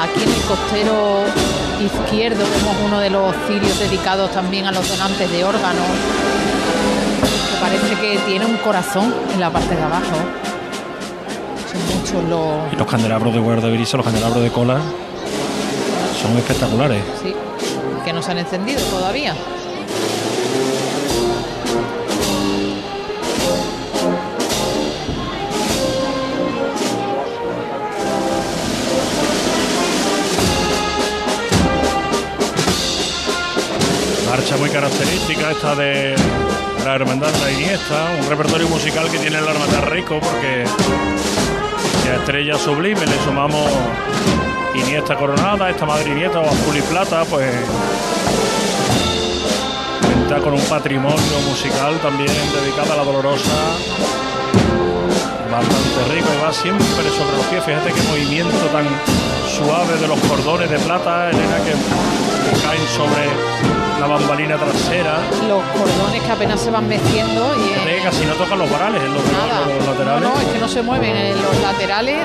Aquí en el costero izquierdo vemos uno de los cirios dedicados también a los donantes de órganos. Que parece que tiene un corazón en la parte de abajo. Son muchos los. Y los candelabros de guardabrisa, los candelabros de cola, son espectaculares. Sí, que no se han encendido todavía. Marcha muy característica esta de la Hermandad de la Iniesta, un repertorio musical que tiene el Hermandad rico porque a Estrella Sublime le sumamos Iniesta Coronada, esta Madre Iniesta o Azul y Plata, pues cuenta con un patrimonio musical también dedicado a la Dolorosa, bastante rico y va siempre sobre los pies. Fíjate qué movimiento tan suave de los cordones de plata, Elena, que caen sobre la bambalina trasera. Los cordones que apenas se van meciendo y que casi no tocan los varales en los, nada. los laterales. No, no, es que no se mueven. En los laterales,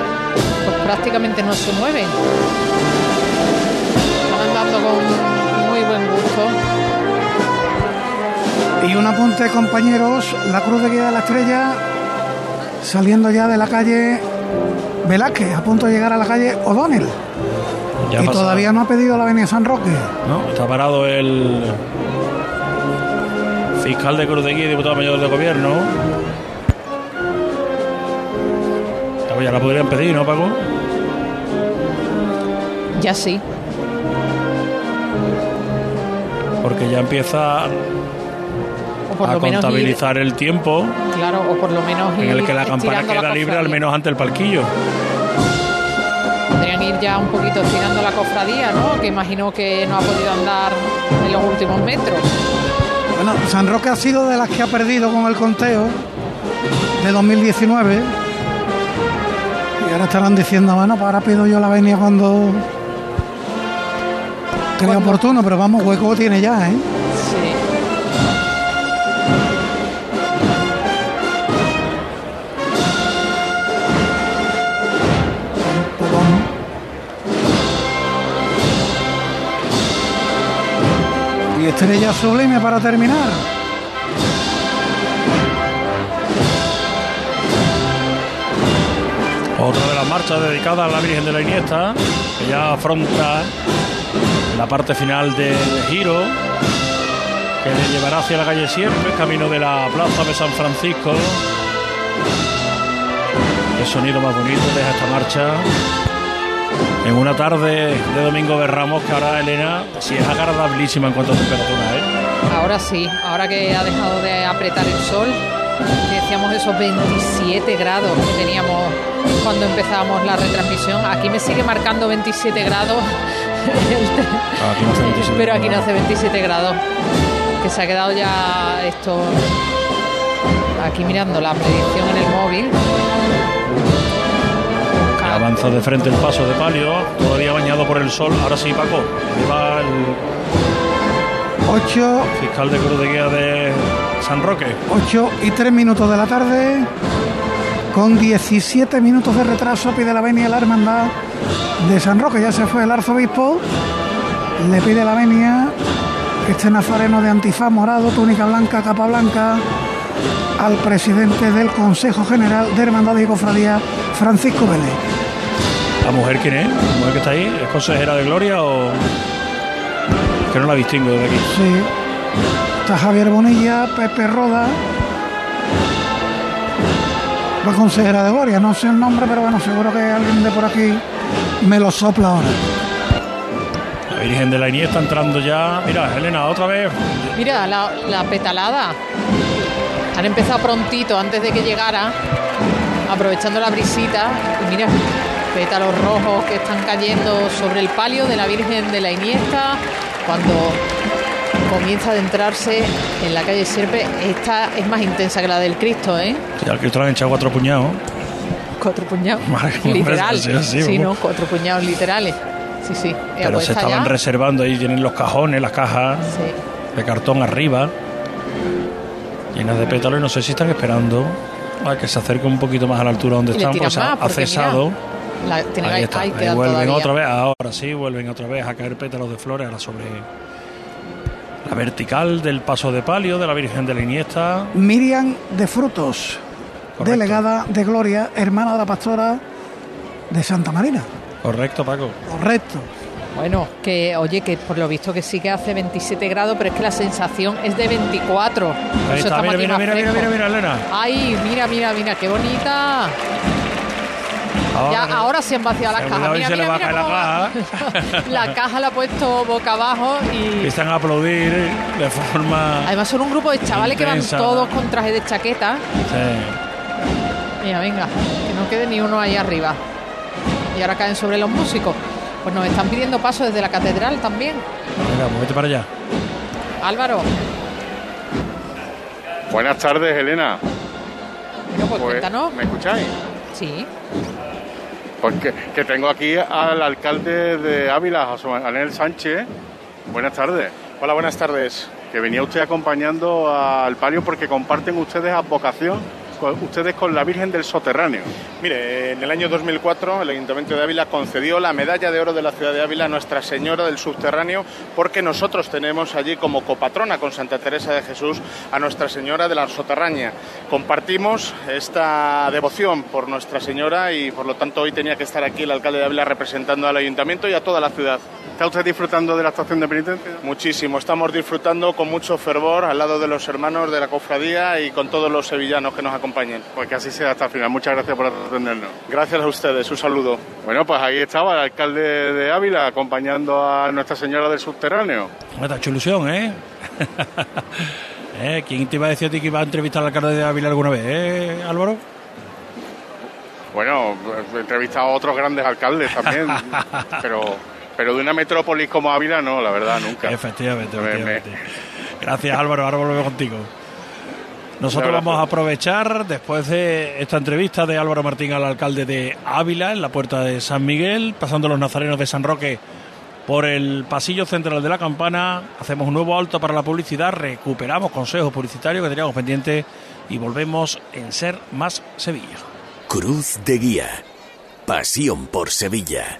pues prácticamente no se mueven. Están andando con muy buen gusto. Y un apunte, compañeros, la Cruz de Guía de la Estrella saliendo ya de la calle Velázquez, a punto de llegar a la calle O'Donnell. Ya y todavía no ha pedido la avenida San Roque. No, está parado el fiscal de Cruz de Guía y diputado mayor de gobierno. Ya, la podrían pedir, ¿no, Paco? Ya sí. Porque ya empieza O por a lo menos ir, contabilizar el tiempo claro, o por lo menos en el que la campana la queda libre, al menos ante el palquillo. Podrían ir ya un poquito estirando la cofradía, ¿no? Que imagino que no ha podido andar en los últimos metros. Bueno, San Roque ha sido de las que ha perdido con el conteo de 2019. Y ahora estarán diciendo, bueno, pues ahora pido yo la avenida cuando Cuando- oportuno, pero vamos, hueco tiene ya, ¿eh? Estrella sublime para terminar. Otra de las marchas dedicadas a la Virgen de la Iniesta, que ya afronta la parte final del giro, que le llevará hacia la calle Siempre, camino de la plaza de San Francisco. Qué sonido más bonito deja esta marcha. En una tarde de Domingo de Ramos, que ahora Elena, sí es agradabilísima en cuanto a temperatura, ¿eh? Ahora sí, ahora que ha dejado de apretar el sol, decíamos esos 27 grados que teníamos cuando empezábamos la retransmisión. Aquí me sigue marcando 27 grados, Ah, aquí no hace 27 pero aquí no hace 27 grados. Que se ha quedado ya esto aquí mirando la predicción en el móvil. Avanza de frente el paso de palio, todavía bañado por el sol. Ahora sí, Paco, lleva el 8, fiscal de Cruz de Guía de San Roque. 8 y 3 minutos de la tarde. Con 17 minutos de retraso pide la venia la hermandad de San Roque. Ya se fue el arzobispo. Le pide la venia este nazareno de antifaz morado, túnica blanca, capa blanca, al presidente del Consejo General de Hermandades y Cofradías, Francisco Vélez. ¿La mujer quién es? ¿La mujer que está ahí? ¿Es consejera de Gloria o.? Que no la distingo desde aquí. Sí. Está Javier Bonilla, Pepe Roda. La consejera de Gloria, no sé el nombre, pero bueno, seguro que alguien de por aquí me lo sopla ahora. La Virgen de la Iniesta entrando ya. Mira, Elena, otra vez. Mira, la, la petalada. Han empezado prontito antes de que llegara, aprovechando la brisita. Y mira, pétalos rojos que están cayendo sobre el palio de la Virgen de la Iniesta. Cuando comienza a adentrarse en la calle Sierpe, esta es más intensa que la del Cristo, ¿eh? Ya al Cristo le han echado cuatro puñados. Cuatro puñados. Madre Literal. sí, sí, Sí. ¿no? Cuatro puñados literales. Sí, sí. Pero Pues se esta estaban ya- reservando ahí, tienen los cajones, las cajas Sí. de cartón arriba, llenas de pétalos y no sé si están esperando a que se acerque un poquito más a la altura donde Y están, pues ha, ha cesado. La, tiene Ahí está, ahí ahí quedan vuelven todavía. otra vez, ahora sí, vuelven otra vez a caer pétalos de flores ahora sobre la vertical del paso de palio de la Virgen de la Iniesta. Miriam de Frutos, Correcto. delegada de Gloria, hermana de la pastora de Santa Marina. Correcto, Paco. Correcto. Bueno, que oye, que por lo visto que sí que hace 27 grados, pero es que la sensación es de 24. Por Ahí eso está, estamos mira, mira, mira, mira, mira, mira, Elena. Ay, mira, mira, mira, qué bonita. Ya, Ahora- ahora se han vaciado las cajas. Mira, se le mira, va a mira caer la cómo va. la caja la ha puesto boca abajo y Empiezan a aplaudir de forma. además son un grupo de chavales que van todos con traje de chaqueta. Sí. Mira, venga, que no quede ni uno ahí arriba. Y ahora caen sobre los músicos. Pues nos están pidiendo paso desde la catedral también. Venga, muévete para allá. Álvaro, Buenas tardes, Elena. bueno, pues, Pues, cuéntanos. ¿Me escucháis? Sí. Porque que tengo aquí al alcalde de Ávila, José Manuel Sánchez. Buenas tardes. Hola, buenas tardes. Que venía usted acompañando al palio porque comparten ustedes advocación, con- ustedes con la Virgen del Soterráneo. Mire, en el año 2004 el Ayuntamiento de Ávila concedió la medalla de oro de la ciudad de Ávila a Nuestra Señora del Subterráneo porque nosotros tenemos allí como copatrona con Santa Teresa de Jesús a Nuestra Señora de la Soterraña. Compartimos esta devoción por Nuestra Señora y por lo tanto hoy tenía que estar aquí el alcalde de Ávila representando al Ayuntamiento y a toda la ciudad. ¿Está usted disfrutando de la estación de penitencia? Muchísimo, estamos disfrutando con mucho fervor al lado de los hermanos de la cofradía y con todos los sevillanos que nos acompañen. Pues que así sea hasta el final. Muchas gracias por atendernos. Gracias a ustedes, un saludo. Bueno, pues ahí estaba el alcalde de Ávila acompañando a Nuestra Señora del Subterráneo. Me ha hecho ilusión, ¿eh? ¿Eh? ¿Quién te iba a decir a ti que iba a entrevistar al alcalde de Ávila alguna vez, eh, Álvaro? Bueno, he entrevistado a otros grandes alcaldes también, pero, pero de una metrópolis como Ávila no, la verdad, nunca. Efectivamente, Me- me- efectivamente. Gracias, Álvaro. Ahora volvemos contigo. Nosotros vamos a aprovechar, después de esta entrevista de Álvaro Martín al alcalde de Ávila, en la puerta de San Miguel, pasando los nazarenos de San Roque por el pasillo central de la campana, hacemos un nuevo alto para la publicidad, recuperamos consejos publicitarios que teníamos pendientes y volvemos en Ser Más Sevilla. Cruz de Guía. Pasión por Sevilla.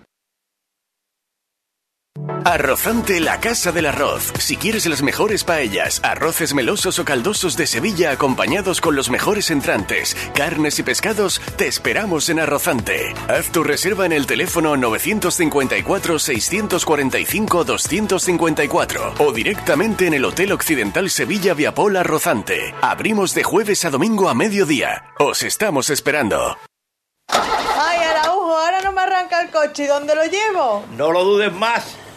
Arrozante la Casa del Arroz. Si quieres las mejores paellas, arroces melosos o caldosos de Sevilla acompañados con los mejores entrantes, carnes y pescados, te esperamos en Arrozante. Haz tu reserva en el teléfono 954-645-254 o directamente en el Hotel Occidental Sevilla Viapol Arrozante. Abrimos de jueves a domingo a mediodía. Os estamos esperando. Ay, Araujo, ahora no me arranca el coche. ¿Y dónde lo llevo? No lo dudes más.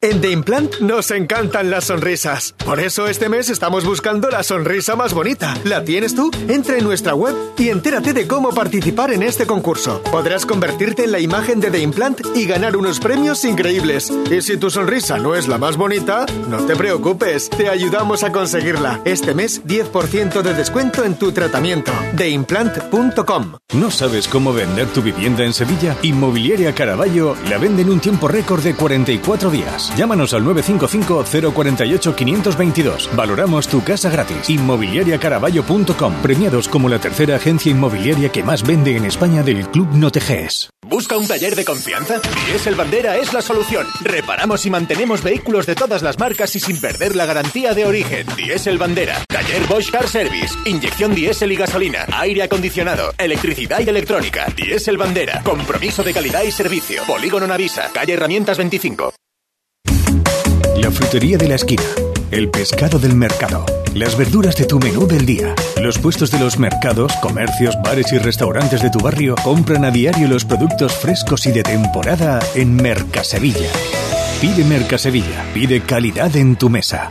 En The Implant nos encantan las sonrisas. Por eso este mes estamos buscando la sonrisa más bonita. ¿La tienes tú? Entra en nuestra web y entérate de cómo participar en este concurso. Podrás convertirte en la imagen de The Implant y ganar unos premios increíbles. Y si tu sonrisa no es la más bonita, no te preocupes, te ayudamos a conseguirla. Este mes 10% de descuento en tu tratamiento. TheImplant.com ¿No sabes cómo vender tu vivienda en Sevilla? Inmobiliaria Caraballo la vende en un tiempo récord de 44 días. Llámanos al 955-048-522. Valoramos tu casa gratis. Inmobiliariacaraballo.com. Premiados como la tercera agencia inmobiliaria que más vende en España del Club Noteges. ¿Busca un taller de confianza? Diesel Bandera es la solución. Reparamos y mantenemos vehículos de todas las marcas y sin perder la garantía de origen. Diesel Bandera. Taller Bosch Car Service. Inyección diésel y gasolina. Aire acondicionado. Electricidad y electrónica. Diesel Bandera. Compromiso de calidad y servicio. Polígono Navisa. Calle Herramientas 25. La frutería de la esquina. El pescado del mercado. Las verduras de tu menú del día. Los puestos de los mercados, comercios, bares y restaurantes de tu barrio compran a diario los productos frescos y de temporada en Mercasevilla. Pide Mercasevilla. Pide calidad en tu mesa.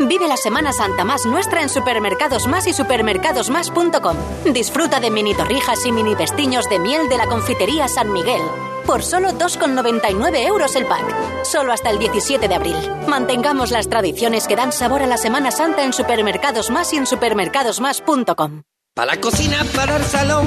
Vive la Semana Santa más nuestra en Supermercados Más y supermercadosmás.com. Disfruta de mini torrijas y mini vestiños de miel de la confitería San Miguel. Por solo 2,99 euros el pack. Solo hasta el 17 de abril. Mantengamos las tradiciones que dan sabor a la Semana Santa en Supermercados Más y en supermercadosmás.com. Para la cocina, para el salón.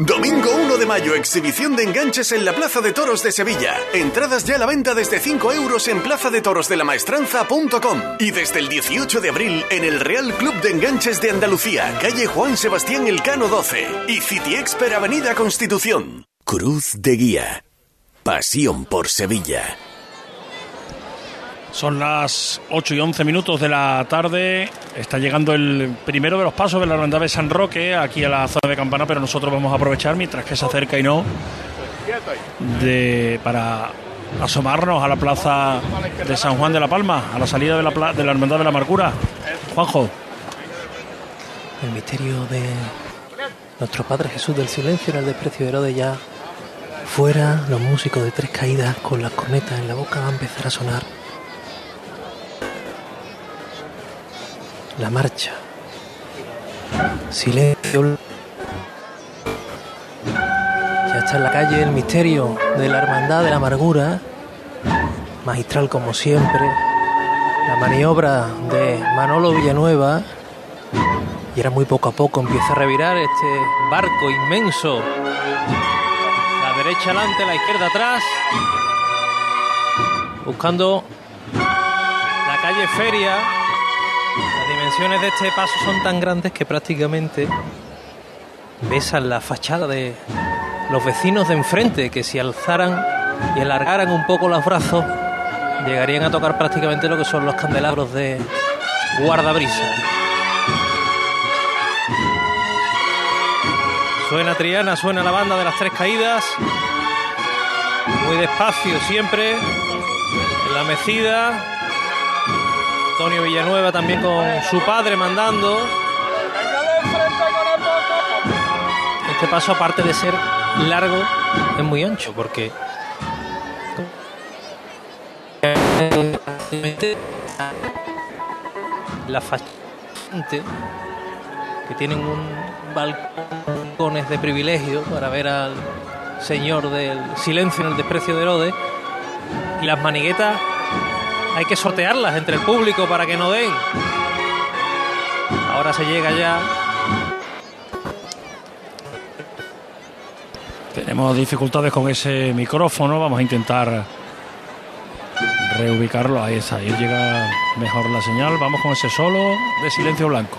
Domingo 1 de mayo, exhibición de enganches en la Plaza de Toros de Sevilla. Entradas ya a la venta desde 5 euros en plazadetorosdelamaestranza.com y desde el 18 de abril en el Real Club de Enganches de Andalucía, calle Juan Sebastián Elcano 12 y City Expert Avenida Constitución. Cruz de Guía. Pasión por Sevilla. Son las 8 y 11 minutos de la tarde. Está llegando el primero de los pasos de la hermandad de San Roque aquí a la zona de Campana, pero nosotros vamos a aprovechar mientras que se acerca y no de, para asomarnos a la plaza de San Juan de la Palma, a la salida de la, de la hermandad de la Amargura. Juanjo. El misterio de nuestro Padre Jesús del Silencio en el desprecio de Herodes ya fuera, los músicos de tres caídas con las cornetas en la boca van a empezar a sonar. La marcha. Silencio. Ya está en la calle el misterio de la hermandad de la amargura. Magistral como siempre. La maniobra de Manolo Villanueva. Y ahora muy poco a poco empieza a revirar este barco inmenso. La derecha adelante, la izquierda atrás. Buscando la calle Feria. Las dimensiones de este paso son tan grandes que prácticamente besan la fachada de los vecinos de enfrente, que si alzaran y alargaran un poco los brazos, llegarían a tocar prácticamente lo que son los candelabros de guardabrisa. Suena Triana, suena la banda de las tres caídas. Muy despacio siempre. En la mecida. Antonio Villanueva también con su padre mandando. Este paso, aparte de ser largo, es muy ancho porque la fachada que tienen un balcones de privilegio para ver al señor del silencio en el desprecio de Herodes y las maniguetas hay que sortearlas entre el público para que no den ahora se llega ya Tenemos dificultades con ese micrófono, vamos a intentar reubicarlo. Ahí está, ahí llega mejor la señal. Vamos con ese solo de silencio blanco.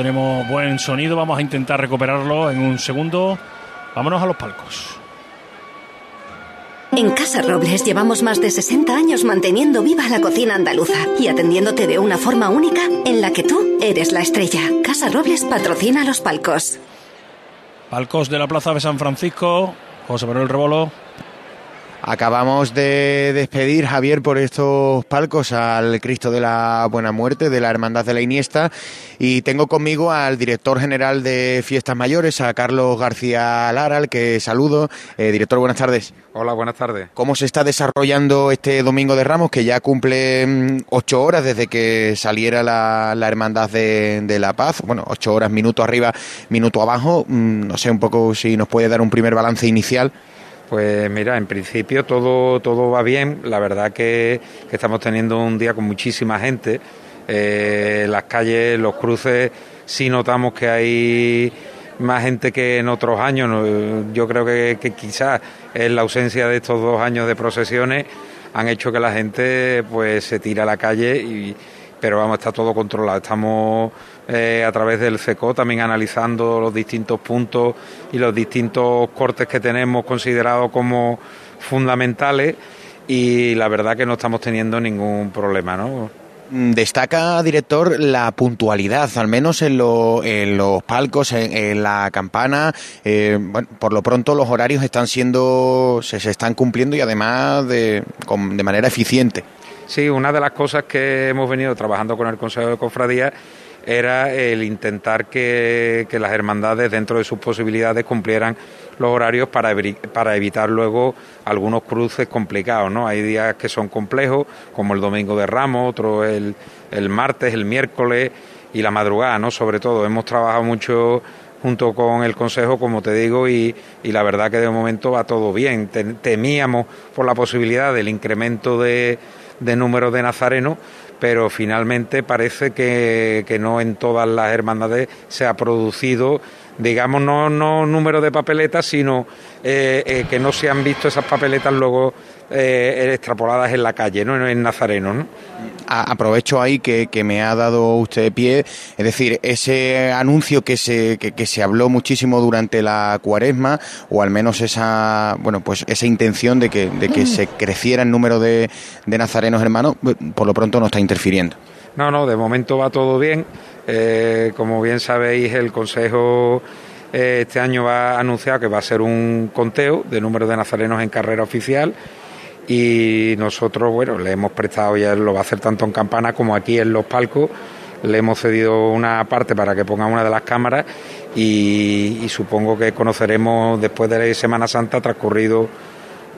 Tenemos buen sonido, vamos a intentar recuperarlo en un segundo. Vámonos a los palcos. En Casa Robles llevamos más de 60 años manteniendo viva la cocina andaluza y atendiéndote de una forma única en la que tú eres la estrella. Casa Robles patrocina los palcos. Palcos de la Plaza de San Francisco, José Manuel Rebolo. Acabamos de despedir, Javier, por estos palcos al Cristo de la Buena Muerte de la Hermandad de la Iniesta y tengo conmigo al director general de Fiestas Mayores, a Carlos García Lara, al que saludo. Eh, director, buenas tardes. Hola, buenas tardes. ¿Cómo se está desarrollando este Domingo de Ramos, que ya cumple mm, ocho horas desde que saliera la, la Hermandad de, de La Paz? Bueno, ocho horas, minuto arriba, minuto abajo. Mm, No sé un poco si nos puede dar un primer balance inicial. Pues mira, en principio todo, todo va bien. La verdad que, que estamos teniendo un día con muchísima gente. Eh, las calles, los cruces, sí notamos que hay más gente que en otros años. Yo creo que, que quizás es la ausencia de estos dos años de procesiones han hecho que la gente pues se tire a la calle y pero vamos está todo controlado estamos eh, a través del CECO también analizando los distintos puntos y los distintos cortes que tenemos considerados como fundamentales y la verdad que no estamos teniendo ningún problema ¿no? Mm, Destaca, director, la puntualidad, al menos en, lo- en los palcos, en, en la campana. Eh, bueno, por lo pronto los horarios están siendo, se, se están cumpliendo y además de, con- de manera eficiente. Sí, una de las cosas que hemos venido trabajando con el Consejo de Cofradía era el intentar que, que las hermandades, dentro de sus posibilidades, cumplieran los horarios para, para evitar luego algunos cruces complicados. ¿no? Hay días que son complejos, como el domingo de Ramos, otro el, el martes, el miércoles y la madrugada, ¿no? sobre todo. Hemos trabajado mucho junto con el Consejo, como te digo, y, y la verdad que de momento va todo bien. Tem- Temíamos por la posibilidad del incremento de, de número de nazarenos, pero finalmente parece que, que no en todas las hermandades se ha producido, digamos, no, no número de papeletas, sino eh, eh, que no se han visto esas papeletas luego eh, extrapoladas en la calle, no en Nazareno. ¿no? Aprovecho ahí que, que me ha dado usted pie, es decir, ese anuncio que se, que, que se habló muchísimo durante la cuaresma, o al menos esa, bueno, pues esa intención de que, de que se creciera el número de, de nazarenos hermanos, por lo pronto no está interfiriendo. No, no, de momento va todo bien. Eh, como bien sabéis, el Consejo eh, este año va a anunciar que va a ser un conteo de número de nazarenos en carrera oficial y nosotros, bueno, le hemos prestado, ya lo va a hacer tanto en Campana como aquí en los palcos, le hemos cedido una parte para que ponga una de las cámaras y, supongo que conoceremos después de Semana Santa, transcurrido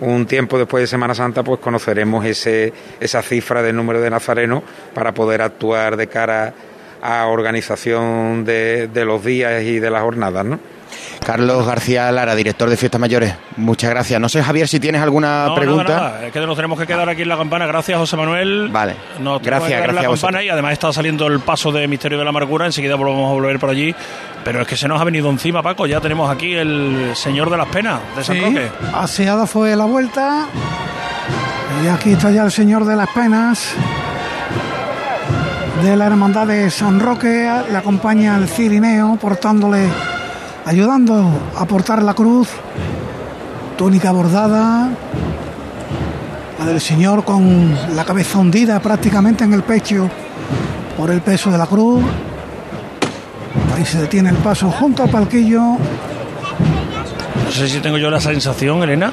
un tiempo después de Semana Santa, pues conoceremos ese, esa cifra del número de nazarenos para poder actuar de cara a organización de, de los días y de las jornadas, ¿no? Carlos García Lara, director de Fiestas Mayores, muchas gracias. No sé, Javier, si tienes alguna No, pregunta. nada, nada. Es que nos tenemos que quedar aquí en la campana. Gracias, José Manuel. Vale. Nos Gracias, en gracias a campana y además está saliendo el paso de Misterio de la Amargura. Enseguida volvemos a volver por allí. Pero es que se nos ha venido encima, Paco. Ya tenemos aquí el Señor de las Penas de San Sí, Roque. aseada fue la vuelta. Y aquí está ya el Señor de las Penas. De la Hermandad de San Roque. Le acompaña el Cirineo portándole, ayudando a portar la cruz. Túnica bordada. La del Señor con la cabeza hundida prácticamente en el pecho por el peso de la cruz. Ahí se detiene el paso junto al palquillo. No sé si tengo yo la sensación, Elena,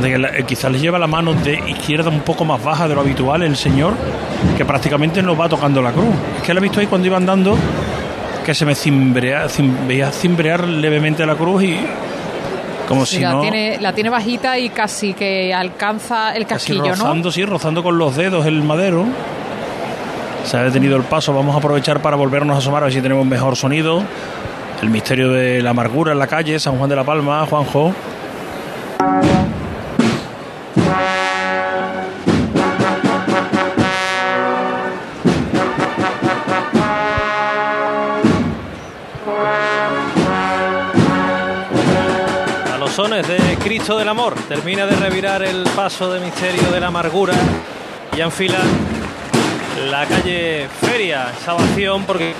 de que la- eh, quizás le lleva la mano de izquierda un poco más baja de lo habitual el señor, que prácticamente no va tocando la cruz. Es que lo he visto ahí cuando iba andando, que se me cimbrea, cim- veía cimbrear levemente la cruz y como Sí, si la, no... tiene, la tiene bajita y casi que alcanza el Casi casquillo, ¿no? rozando, sí, rozando con los dedos el madero. Se ha detenido el paso, vamos a aprovechar para volvernos a asomar a ver si tenemos mejor sonido. El misterio de la amargura en la calle, San Juan de la Palma, Juanjo. Sones de Cristo del Amor. Termina de revirar el paso de misterio de la amargura y enfila la calle Feria, Salvación, porque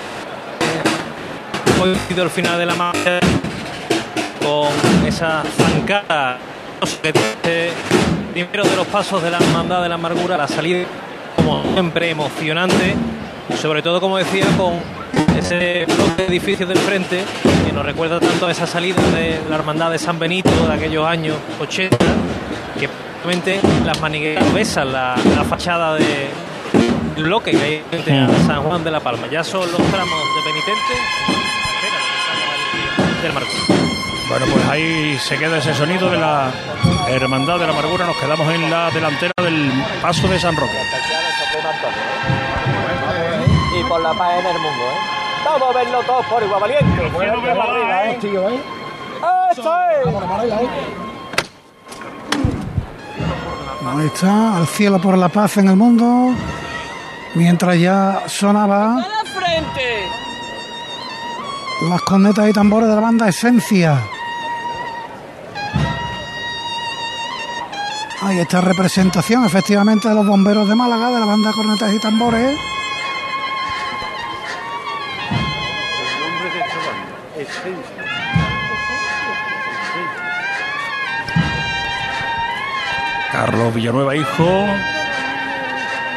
hoy sido el final de la marcha con esa zancada. Primero de los pasos de la hermandad de la amargura, la salida como siempre emocionante, sobre todo como decía con ese bloque de del frente que nos recuerda tanto a esa salida de la hermandad de San Benito de aquellos años 80 que Realmente las manigueras besan la, la fachada de bloque que hay frente a. San Juan de la Palma. Ya son los tramos de penitente del Marco. Bueno, pues ahí se queda ese sonido de la Hermandad de la Amargura. Nos quedamos en la delantera del paso de San Roque. Y por la paz en el mundo, ¿eh? Vamos a verlo todos por igual valiente. arriba, ¿eh? ¡Eso es! Ahí está, al cielo por la paz en el mundo. Mientras ya sonaba ¡A la frente! las cornetas y tambores de la banda Esencia. Ahí está representación, efectivamente, de los bomberos de Málaga, de la banda Cornetas y Tambores. Carlos Villanueva, hijo,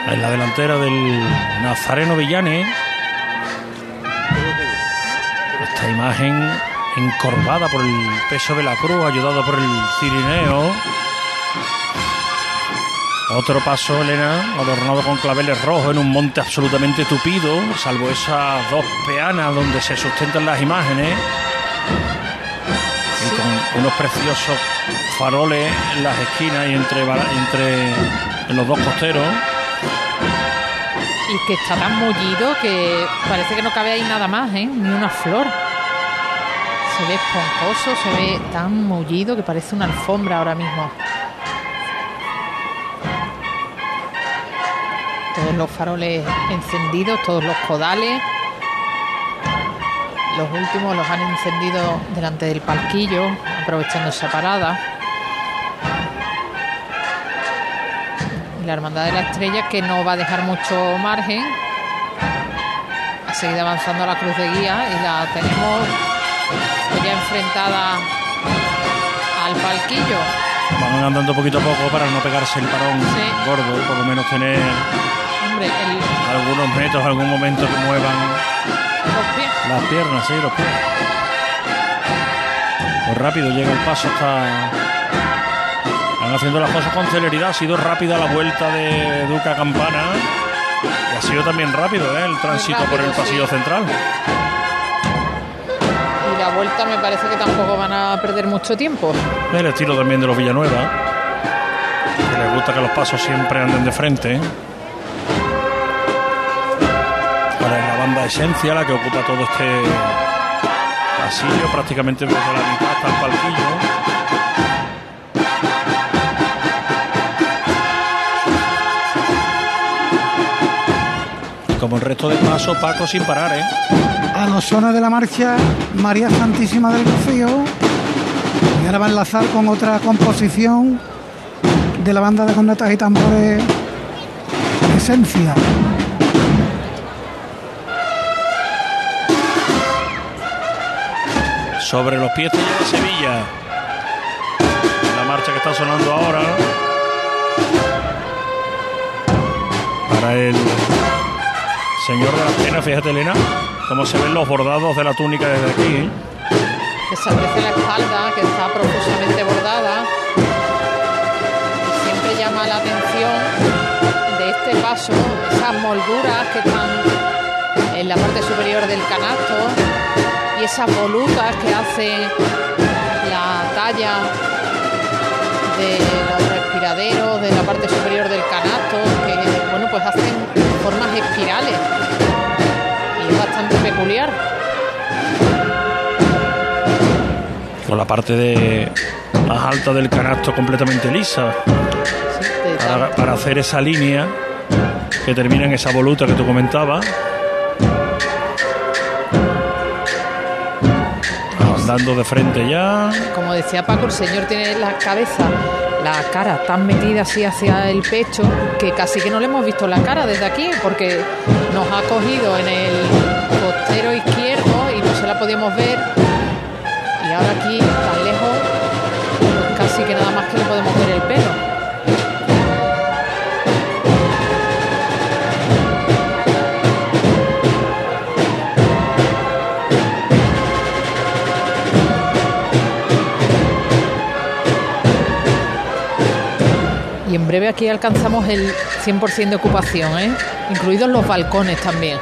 en la delantera del Nazareno Villane. Esta imagen encorvada por el peso de la cruz, ayudado por el cirineo. Otro paso, Elena, adornado con claveles rojos en un monte absolutamente tupido, salvo esas dos peanas donde se sustentan las imágenes. Y con unos preciosos faroles en las esquinas y entre, entre en los dos costeros. Y que está tan mullido que parece que no cabe ahí nada más, ¿eh? Ni una flor. Se ve esponjoso, se ve tan mullido que parece una alfombra ahora mismo. Todos los faroles encendidos, todos los codales. Los últimos los han encendido delante del palquillo, aprovechando esa parada. Y la Hermandad de la Estrella que no va a dejar mucho margen. Ha seguido avanzando la cruz de guía y la tenemos pues ya enfrentada al palquillo. Van andando poquito a poco para no pegarse el parón gordo por lo menos tener El, algunos metros, algún momento que muevan los pies. las piernas, sí, los pies. Pues rápido llega el paso hasta. Van haciendo las cosas con celeridad. Ha sido rápida la vuelta de Duca Campana. Y ha sido también rápido ¿eh? el tránsito por el pasillo sí. central. Y la vuelta me parece que tampoco van a perder mucho tiempo. El estilo también de los Villanueva. Que les gusta que los pasos siempre anden de frente. Banda Esencia la que ocupa todo este pasillo, prácticamente desde la mitad hasta el palquillo. Como el resto de pasos, Paco sin parar, ¿eh? A los sones de la marcha María Santísima del Rocío. Y ahora va a enlazar con otra composición de la banda de cornetas y tambores Esencia. Sobre los pies de Sevilla. La marcha que está sonando ahora. Para el señor de las penas, fíjate Elena, cómo se ven los bordados de la túnica desde aquí. ¿eh? Que se la espalda, que está profusamente bordada. Siempre llama la atención de este paso, esas molduras que están en la parte superior del canasto y esas volutas que hacen la talla de los respiraderos de la parte superior del canasto, que bueno pues hacen formas espirales y es bastante peculiar. Con la parte de más alta del canasto completamente lisa. Para, para hacer esa línea que termina en esa voluta que tú comentabas. Andando de frente ya. Como decía Paco, el señor tiene la cabeza, la cara tan metida así hacia el pecho que casi que no le hemos visto la cara desde aquí porque nos ha cogido en el costero izquierdo y no se la podíamos ver. Y ahora aquí, tan lejos, pues casi que nada más que le podemos ver el pelo. Breve aquí alcanzamos el 100% de ocupación, ¿eh? incluidos los balcones también.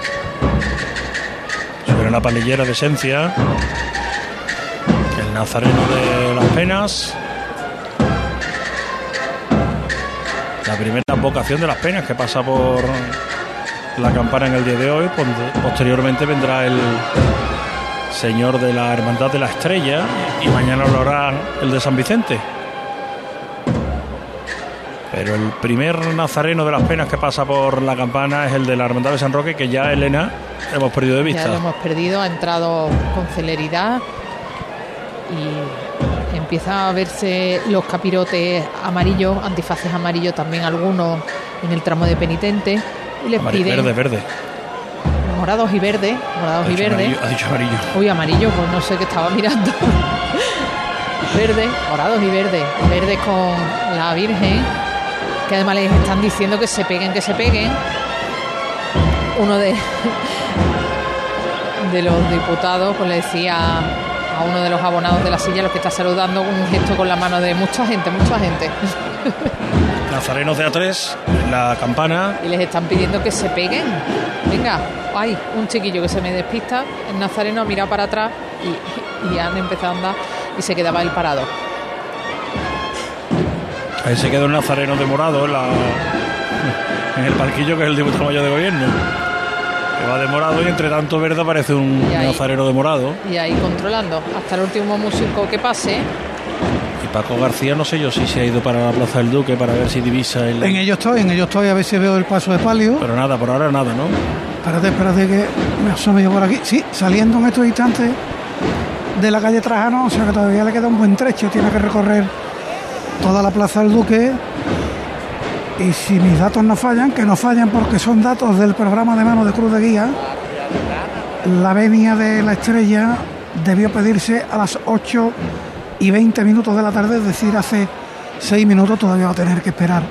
Sobre una palillera de esencia, el nazareno de las penas. La primera vocación de las penas que pasa por la campana en el día de hoy. Posteriormente vendrá el Señor de la Hermandad de la Estrella y mañana lo hará el de San Vicente. Pero el primer nazareno de las penas que pasa por la campana es el de la Hermandad de San Roque, que ya Elena hemos perdido de vista. Ya lo hemos perdido, ha entrado con celeridad y empieza a verse los capirotes amarillos, antifaces amarillos también algunos en el tramo de penitente y les piden verde, verde. Morados y verdes, morados y verdes. Ha dicho amarillo. Uy, amarillo, pues no sé qué estaba mirando. verde, morados y verdes. Verdes con la Virgen, que además les están diciendo que se peguen, que se peguen. Uno de, de los diputados pues le decía a uno de los abonados de la silla, los que está saludando, un gesto con la mano de mucha gente, mucha gente. Nazarenos de A3 en la campana. Y les están pidiendo que se peguen. Venga, hay un chiquillo que se me despista, el nazareno ha mirado para atrás y, y han empezado a andar y se quedaba el parado. Ahí se quedó el nazareno de morado en, la, en el palquillo que es el diputado mayor de gobierno. Que va de morado y entre tanto verde aparece un nazareno de morado. Y ahí controlando hasta el último músico que pase. Y Paco García no sé yo si se ha ido para la Plaza del Duque para ver si divisa el... En ello estoy, en ello estoy a ver si veo el paso de palio. Pero nada, por ahora nada, ¿no? Espérate, espérate que me asome yo por aquí. Sí, saliendo en estos instantes de la calle Trajano, o sea que todavía le queda un buen trecho, tiene que recorrer toda la Plaza del Duque. Y si mis datos no fallan, que no fallan porque son datos del programa de mano de Cruz de Guía, la venia de la estrella debió pedirse a las 8 y 20 minutos de la tarde, es decir, hace 6 minutos todavía va a tener que esperar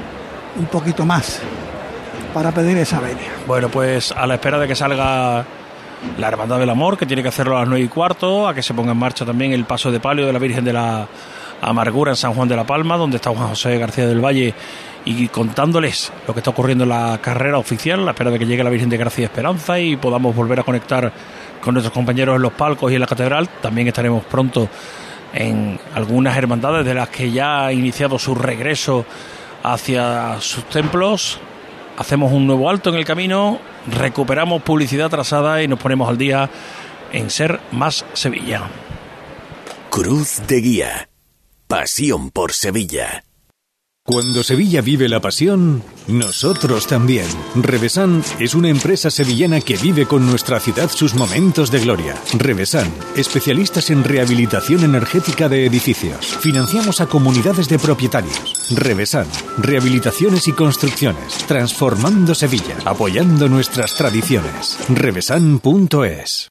un poquito más para pedir esa venia. Bueno, pues a la espera de que salga la Hermandad del Amor, que tiene que hacerlo a las 9 y cuarto, a que se ponga en marcha también el paso de palio de la Virgen de la Amargura en San Juan de la Palma, donde está Juan José García del Valle y contándoles lo que está ocurriendo en la carrera oficial, la espera de que llegue la Virgen de Gracia Esperanza y podamos volver a conectar con nuestros compañeros en los palcos y en la catedral. También estaremos pronto en algunas hermandades de las que ya ha iniciado su regreso hacia sus templos. Hacemos un nuevo alto en el camino, recuperamos publicidad trazada y nos ponemos al día en ser más Sevilla. Cruz de Guía. Pasión por Sevilla. Cuando Sevilla vive la pasión, nosotros también. Revesan es una empresa sevillana que vive con nuestra ciudad sus momentos de gloria. Revesan, especialistas en rehabilitación energética de edificios. Financiamos a comunidades de propietarios. Revesan, rehabilitaciones y construcciones, transformando Sevilla, apoyando nuestras tradiciones. Revesan.es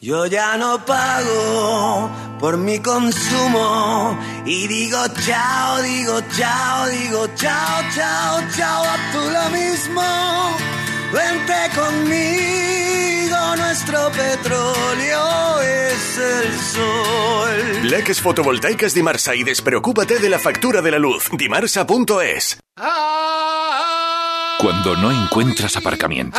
Yo ya no pago por mi consumo y digo chao, digo chao, digo chao, chao, chao, a tú lo mismo. Vente conmigo, nuestro petróleo es el sol. Plaques fotovoltaicas Dimarsa y despreocúpate de la factura de la luz. Dimarsa.es Cuando no encuentras aparcamiento.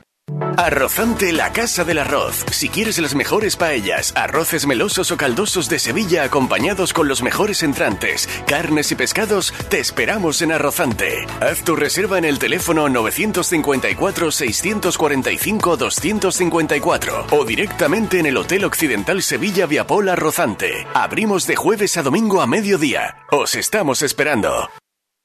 Arrozante la Casa del Arroz. Si quieres las mejores paellas, arroces melosos o caldosos de Sevilla acompañados con los mejores entrantes, carnes y pescados, te esperamos en Arrozante. Haz tu reserva en el teléfono 954-645-254 o directamente en el Hotel Occidental Sevilla Viapol Arrozante. Abrimos de jueves a domingo a mediodía. Os estamos esperando.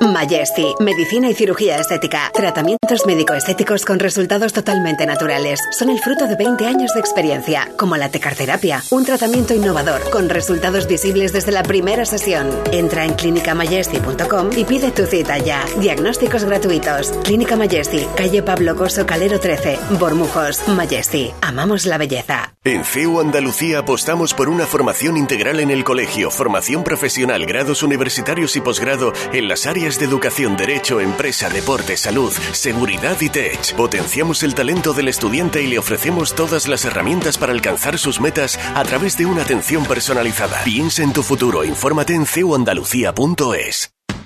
Majesty, medicina y cirugía estética. Tratamientos médico-estéticos con resultados totalmente naturales. Son el fruto de 20 años de experiencia, como la tecarterapia, un tratamiento innovador con resultados visibles desde la primera sesión. Entra en clinicamajesty.com y pide tu cita ya. Diagnósticos gratuitos. Clínica Majesty, calle Pablo Coso Calero 13, Bormujos. Majesty, amamos la belleza. En CEU Andalucía apostamos por una formación integral en el colegio, formación profesional, grados universitarios y posgrado en las áreas de educación, derecho, empresa, deporte, salud, seguridad y tech. Potenciamos el talento del estudiante y le ofrecemos todas las herramientas para alcanzar sus metas a través de una atención personalizada. Piensa en tu futuro, infórmate en ceuandalucía.es.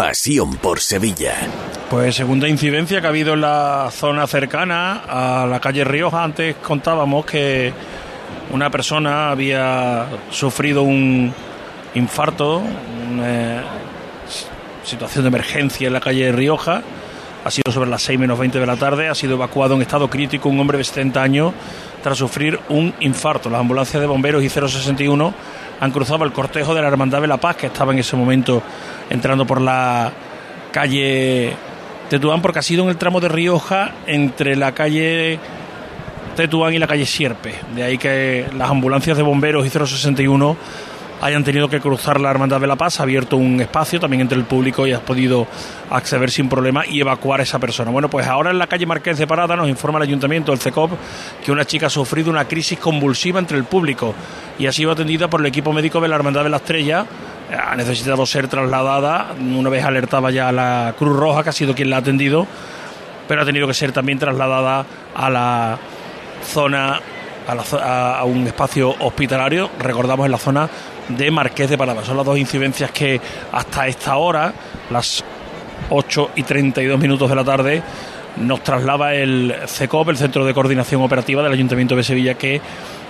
Pasión por Sevilla. Pues segunda incidencia que ha habido en la zona cercana a la calle Rioja. Antes contábamos que una persona había sufrido un infarto, una situación de emergencia en la calle Rioja. Ha sido sobre las 6 menos 20 de la tarde. Ha sido evacuado en estado crítico un hombre de 70 años tras sufrir un infarto. Las ambulancias de bomberos y 061 han cruzado el cortejo de la Hermandad de la Paz, que estaba en ese momento entrando por la calle Tetuán, porque ha sido en el tramo de Rioja entre la calle Tetuán y la calle Sierpe. De ahí que las ambulancias de bomberos y 061 hayan tenido que cruzar la Hermandad de la Paz, ha abierto un espacio también entre el público y has podido acceder sin problema y evacuar a esa persona. Bueno, pues ahora en la calle Marqués de Parada nos informa el Ayuntamiento, el CECOP, que una chica ha sufrido una crisis convulsiva entre el público y ha sido atendida por el equipo médico de la Hermandad de la Estrella. Ha necesitado ser trasladada, una vez alertaba ya la Cruz Roja, que ha sido quien la ha atendido, pero ha tenido que ser también trasladada a la zona a, la, un espacio hospitalario, recordamos en la zona de Marqués de Parada. Son las dos incidencias que hasta esta hora, las 8 y 32 minutos de la tarde, nos traslada el CECOP, el Centro de Coordinación Operativa del Ayuntamiento de Sevilla, que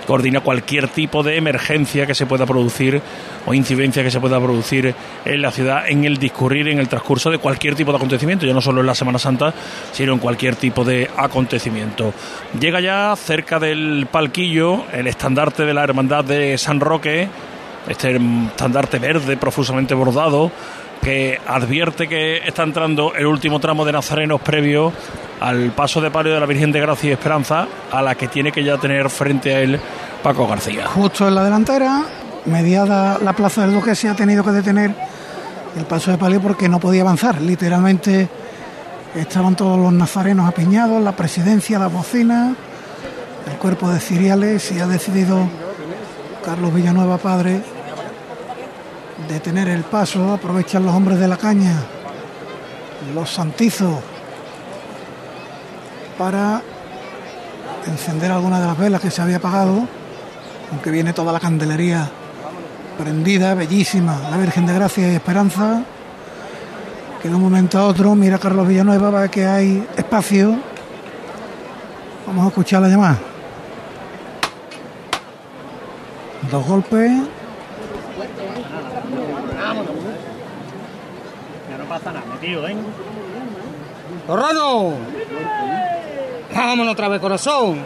coordina cualquier tipo de emergencia que se pueda producir o incidencia que se pueda producir en la ciudad en el discurrir, en el transcurso de cualquier tipo de acontecimiento, ya no solo en la Semana Santa, sino en cualquier tipo de acontecimiento. Llega ya cerca del palquillo el estandarte de la Hermandad de San Roque, este estandarte verde profusamente bordado que advierte que está entrando el último tramo de nazarenos previo al paso de palio de la Virgen de Gracia y Esperanza, a la que tiene que ya tener frente a él Paco García. Justo en la delantera, mediada la plaza del Duque, se ha tenido que detener el paso de palio porque no podía avanzar. Literalmente estaban todos los nazarenos apiñados, la presidencia, la bocina, el cuerpo de ciriales y ha decidido Carlos Villanueva, padre, detener el paso, aprovechan los hombres de la caña, los santizos, para encender alguna de las velas que se había apagado, aunque viene toda la candelería prendida, bellísima, la Virgen de Gracia y Esperanza, que de un momento a otro mira Carlos Villanueva, ve que hay espacio. Vamos a escuchar la llamada. Dos golpes. Ya no pasa nada, tío, ¿eh? ¡Torrano! Vámonos otra vez, corazón.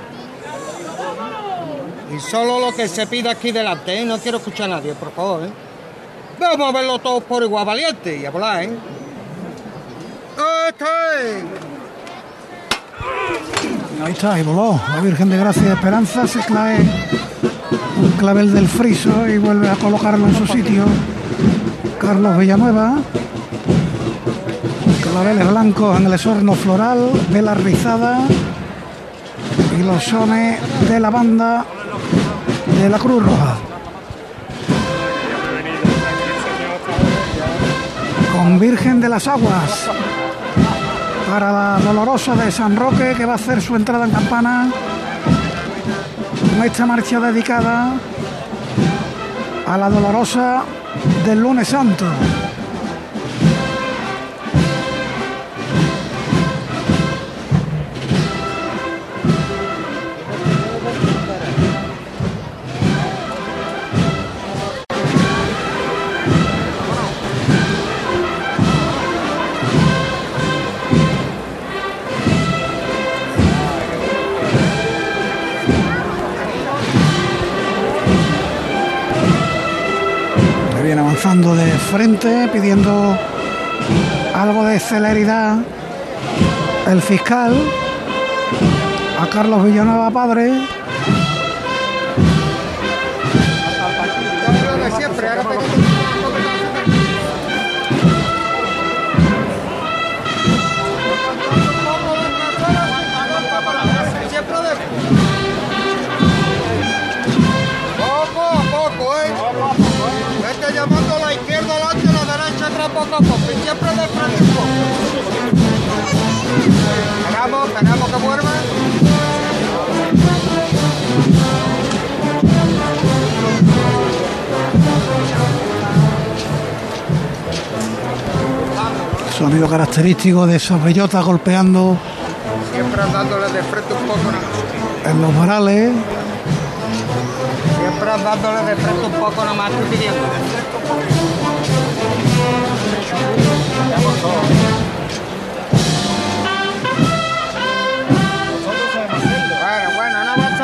Y solo lo que se pide aquí delante, ¿eh? No quiero escuchar a nadie, por favor, ¿eh? Vamos a verlo todos por igual valiente y a volar, ¿eh? ¡Este! Ahí está, y voló. La Virgen de Gracia y Esperanza se clave un clavel del friso y vuelve a colocarlo en su sitio. Carlos Villanueva. Claveles blancos en el esorno floral, vela rizada y los sones de la banda de la Cruz Roja. Con Virgen de las Aguas. para la dolorosa de San Roque que va a hacer su entrada en campana con esta marcha dedicada a la dolorosa del lunes santo. De frente, pidiendo algo de celeridad el fiscal a Carlos Villanueva Padre. Esperamos que vuelva. Sonido característico de esas bellotas golpeando Siempre dándole de frente un poco. ¿no? en los varales. Siempre dándole de frente un poco nomás pidiendo.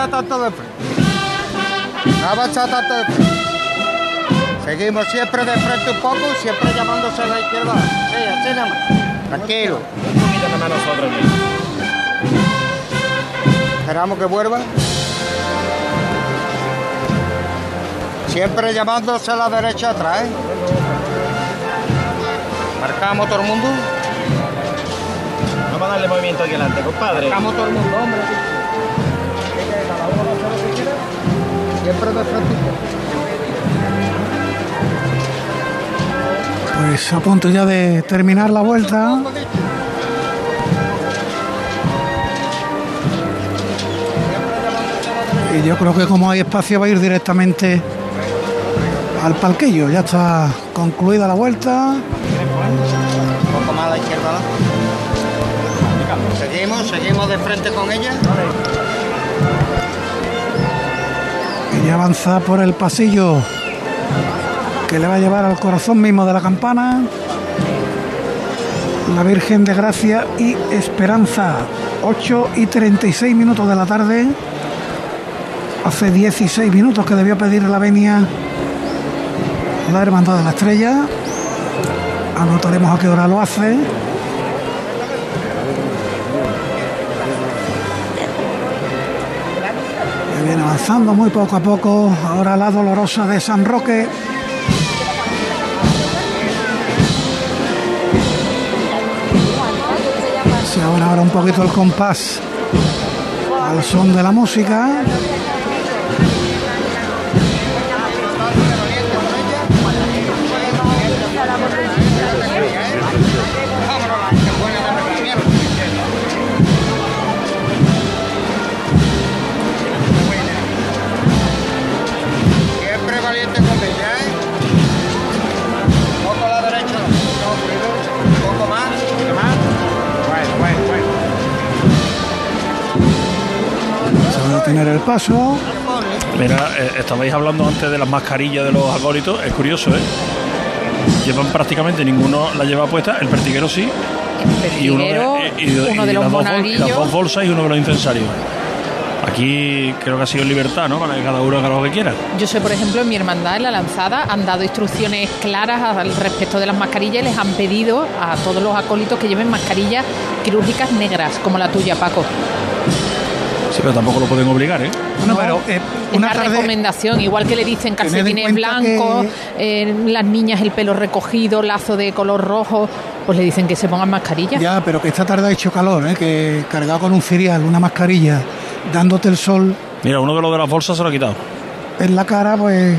Bueno, no va a echar tanto de frente. No va a echar tanto de frente. Seguimos siempre de frente un poco, siempre llamándose a la izquierda. Sí, así nada más. Tranquilo. Esperamos que vuelva. Siempre llamándose a la derecha atrás, ¿eh? Marcamos todo el mundo. Vamos a darle movimiento aquí adelante, compadre. Marcamos todo el mundo, hombre. Pues a punto ya de terminar la vuelta. Y yo creo que como hay espacio va a ir directamente al palquillo. Ya está concluida la vuelta. Un poco más a la izquierda. Seguimos, seguimos de frente con ella. Avanza por el pasillo que le va a llevar al corazón mismo de la campana. La Virgen de Gracia y Esperanza. 8 y 36 minutos de la tarde. Hace 16 minutos que debió pedir la venia la Hermandad de la Estrella. Anotaremos a qué hora lo hace. Avanzando muy poco a poco. Ahora la dolorosa de San Roque. Se abre ahora un poquito el compás al son de la música. Detener el paso. Mira, eh, estabais hablando antes de las mascarillas de los acólitos, es curioso, ¿eh? Llevan prácticamente ninguno la lleva puesta, el pertiguero sí. y uno de, pertiguero, y- y- uno de y los las dos las dos bolsas y uno de los incensarios. Aquí creo que ha sido libertad, ¿no? Para que cada uno haga lo que quiera. Yo sé, por ejemplo, en mi hermandad, en la lanzada, han dado instrucciones claras al respecto de las mascarillas y les han pedido a todos los acólitos que lleven mascarillas quirúrgicas negras, como la tuya, Paco. Sí, pero tampoco lo pueden obligar, ¿eh? Bueno, pero eh, Es una tarde recomendación, igual que le dicen calcetines blancos, eh, las niñas el pelo recogido, lazo de color rojo, pues le dicen que se pongan mascarillas. Ya, pero que esta tarde ha hecho calor, ¿eh? que cargado con un cereal, una mascarilla, dándote el sol Mira, uno de los de las bolsas se lo ha quitado. en la cara, pues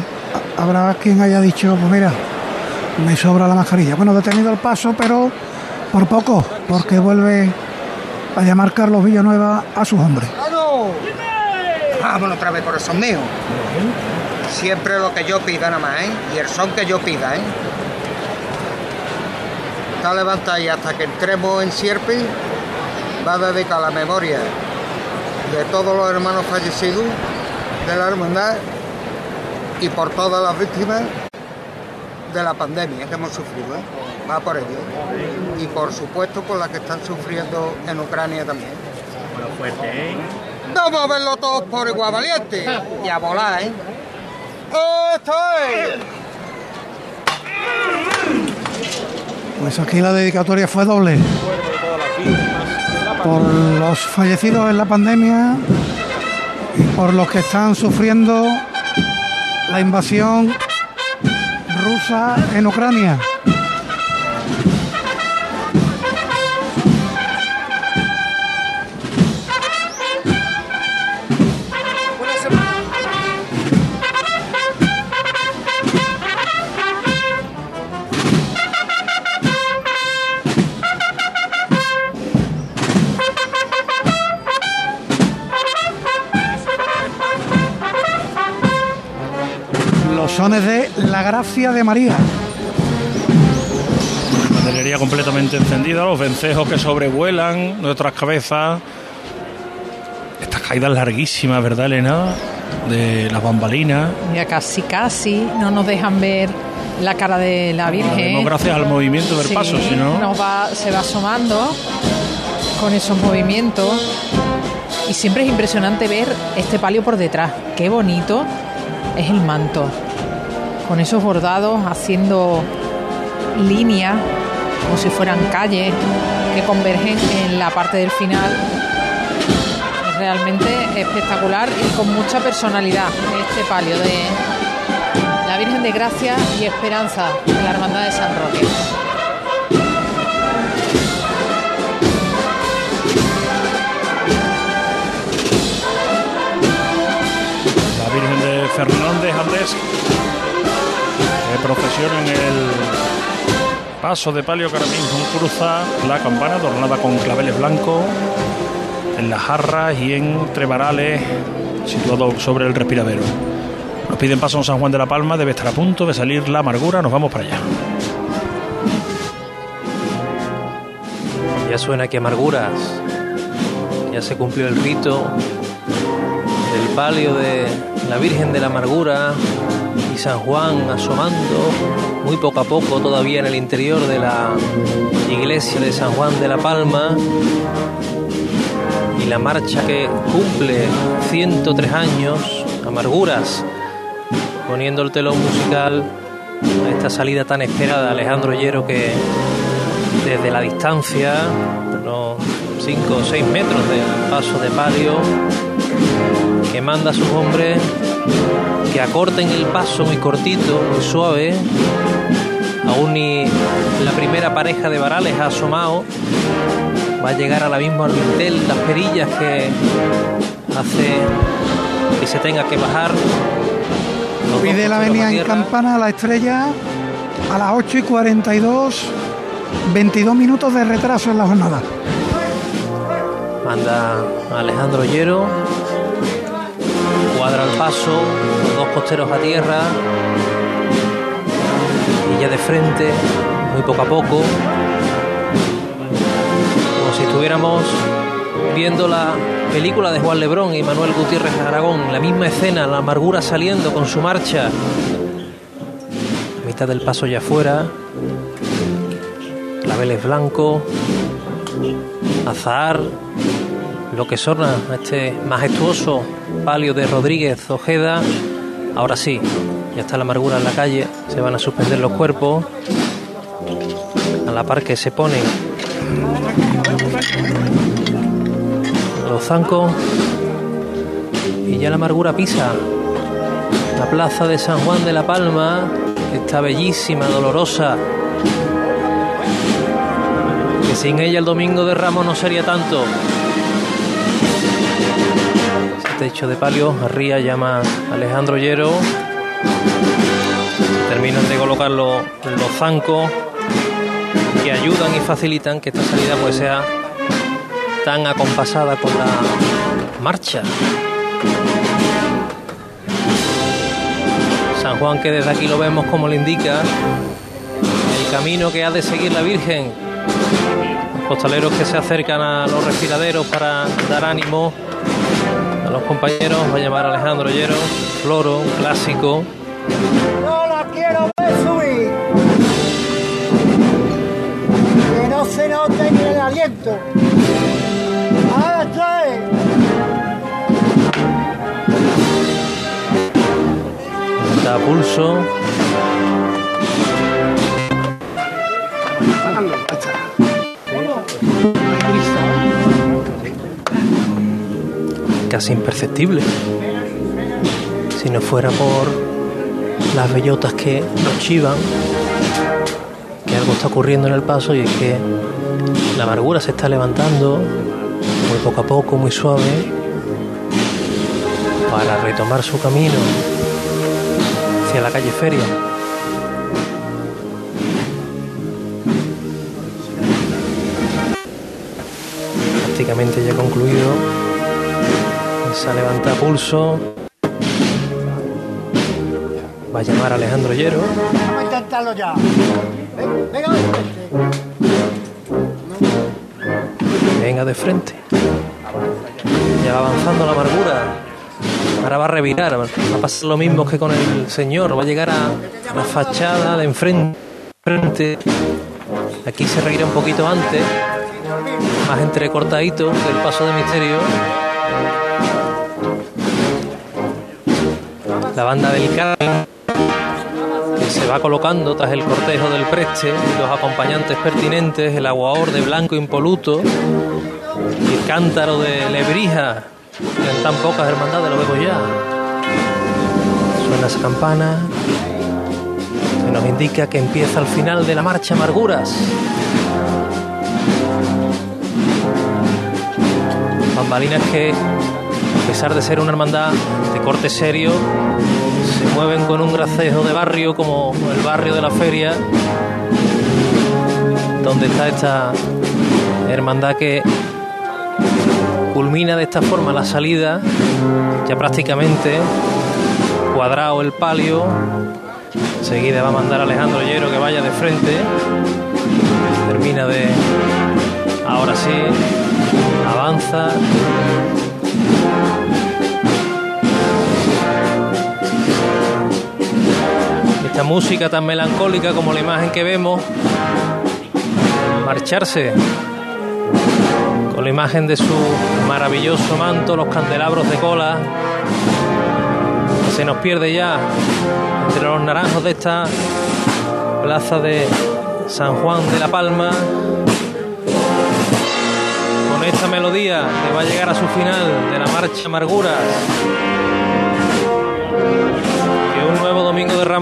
habrá quien haya dicho, pues mira, me sobra la mascarilla. Bueno, detenido el paso, pero Por poco, porque vuelve a llamar Carlos Villanueva a sus hombres. Vámonos otra vez, corazón mío. Siempre lo que yo pida nada más, ¿eh? Y el son que yo pida, ¿eh? Está levantada y hasta que entremos en Sierpi va a dedicar la memoria de todos los hermanos fallecidos de la hermandad y por todas las víctimas de la pandemia que hemos sufrido. ¿eh? Va por ello. Y por supuesto por las que están sufriendo en Ucrania también. fuerte, ¿eh? Vamos a verlo todos por igual valiente. Y a volar, ¿eh? ¡Esto es! Pues aquí la dedicatoria fue doble. Por los fallecidos en la pandemia y por los que están sufriendo la invasión rusa en Ucrania. Sones de La Gracia de María. Bandelería completamente encendida, los vencejos que sobrevuelan nuestras cabezas. Estas caídas larguísimas, ¿verdad, Elena? De las bambalinas. Ya casi, casi no nos dejan ver la cara de la Virgen. No gracias al movimiento del Sí, paso, sino. nos va, se va asomando con esos movimientos. Y siempre es impresionante ver este palio por detrás. Qué bonito es el manto. Con esos bordados haciendo líneas como si fueran calles que convergen en la parte del final. Es realmente espectacular y con mucha personalidad este palio de la Virgen de Gracia y Esperanza de la Hermandad de San Roque. La Virgen de Fernández Andrés que procesiona en el paso de palio que ahora mismo cruza la campana adornada con claveles blancos en las jarras y entre varales situado sobre el respiradero. Nos piden paso en San Juan de la Palma, debe estar a punto de salir la amargura, nos vamos para allá. Ya suena que amarguras. Ya se cumplió el rito del palio de la Virgen de la Amargura y San Juan asomando muy poco a poco todavía en el interior de la iglesia de San Juan de la Palma. Y la marcha que cumple 103 años, Amarguras, poniendo el telón musical a esta salida tan esperada Alejandro Llero que desde la distancia, unos 5 o 6 metros del paso de palio, que manda a sus hombres que acorten el paso muy cortito, muy suave. Aún ni la primera pareja de varales ha asomado. Va a llegar a la misma dintel, las perillas que hace que se tenga que bajar. Pide la avenida en campana a la estrella a las 8 y 42, 22 minutos de retraso en la jornada. Manda Alejandro Llero. El paso, los dos costeros a tierra. Y ya de frente, muy poco a poco. Como si estuviéramos viendo la película de Juan Lebrón y Manuel Gutiérrez Aragón. La misma escena, la amargura saliendo con su marcha. A mitad del paso ya afuera. Claveles blancos. Azahar, lo que sona a este majestuoso palio de Rodríguez Ojeda. Ahora sí, ya está la amargura en la calle, se van a suspender los cuerpos. A la par que se ponen los zancos y ya la amargura pisa la plaza de San Juan de la Palma, esta bellísima, dolorosa, que sin ella el domingo de Ramos no sería tanto. Techo de palio, arriba llama Alejandro Llero. Terminan de colocar los, los zancos. que ayudan y facilitan que esta salida pues sea tan acompasada con la marcha. San Juan que desde aquí lo vemos como le indica el camino que ha de seguir la Virgen. Los costaleros que se acercan a los respiraderos para dar ánimo a los compañeros. Va a llamar Alejandro Llero, Floro, un clásico. No la quiero ver subir. Que no se note ni el aliento. Ahora estoy. Da pulso. Casi imperceptible. Si no fuera por las bellotas que nos chivan, que algo está ocurriendo en el paso y es que la amargura se está levantando muy poco a poco, muy suave, para retomar su camino hacia la calle Feria. Prácticamente ya concluido. Esa levanta pulso. Va a llamar a Alejandro Llero. Vamos a intentarlo ya. Ven- Venga, Venga de frente. Ya va avanzando la amargura. Ahora va a revirar. Va a pasar lo mismo que con el señor. Va a llegar a la fachada de enfrente. enfrente. Aquí se reirá un poquito antes. Más entrecortadito que el paso de misterio. La banda del Carmen que se va colocando tras el cortejo del preste, los acompañantes pertinentes, el aguador de blanco impoluto, el cántaro de Lebrija, en tan pocas hermandades lo vemos ya. Suena esa campana que nos indica que empieza el final de la marcha Amarguras. Bambalinas que, a pesar de ser una hermandad de corte serio, se mueven con un gracejo de barrio como el barrio de la feria, donde está esta hermandad que culmina de esta forma la salida, ya prácticamente cuadrado el palio. Enseguida va a mandar a Alejandro Llero que vaya de frente. Termina de. Ahora sí. Avanza. Esta música tan melancólica como la imagen que vemos. Marcharse con la imagen de su maravilloso manto, los candelabros de cola. Se nos pierde ya entre los naranjos de esta plaza de San Juan de la Palma. Con esta melodía que va a llegar a su final de la marcha Amarguras. Se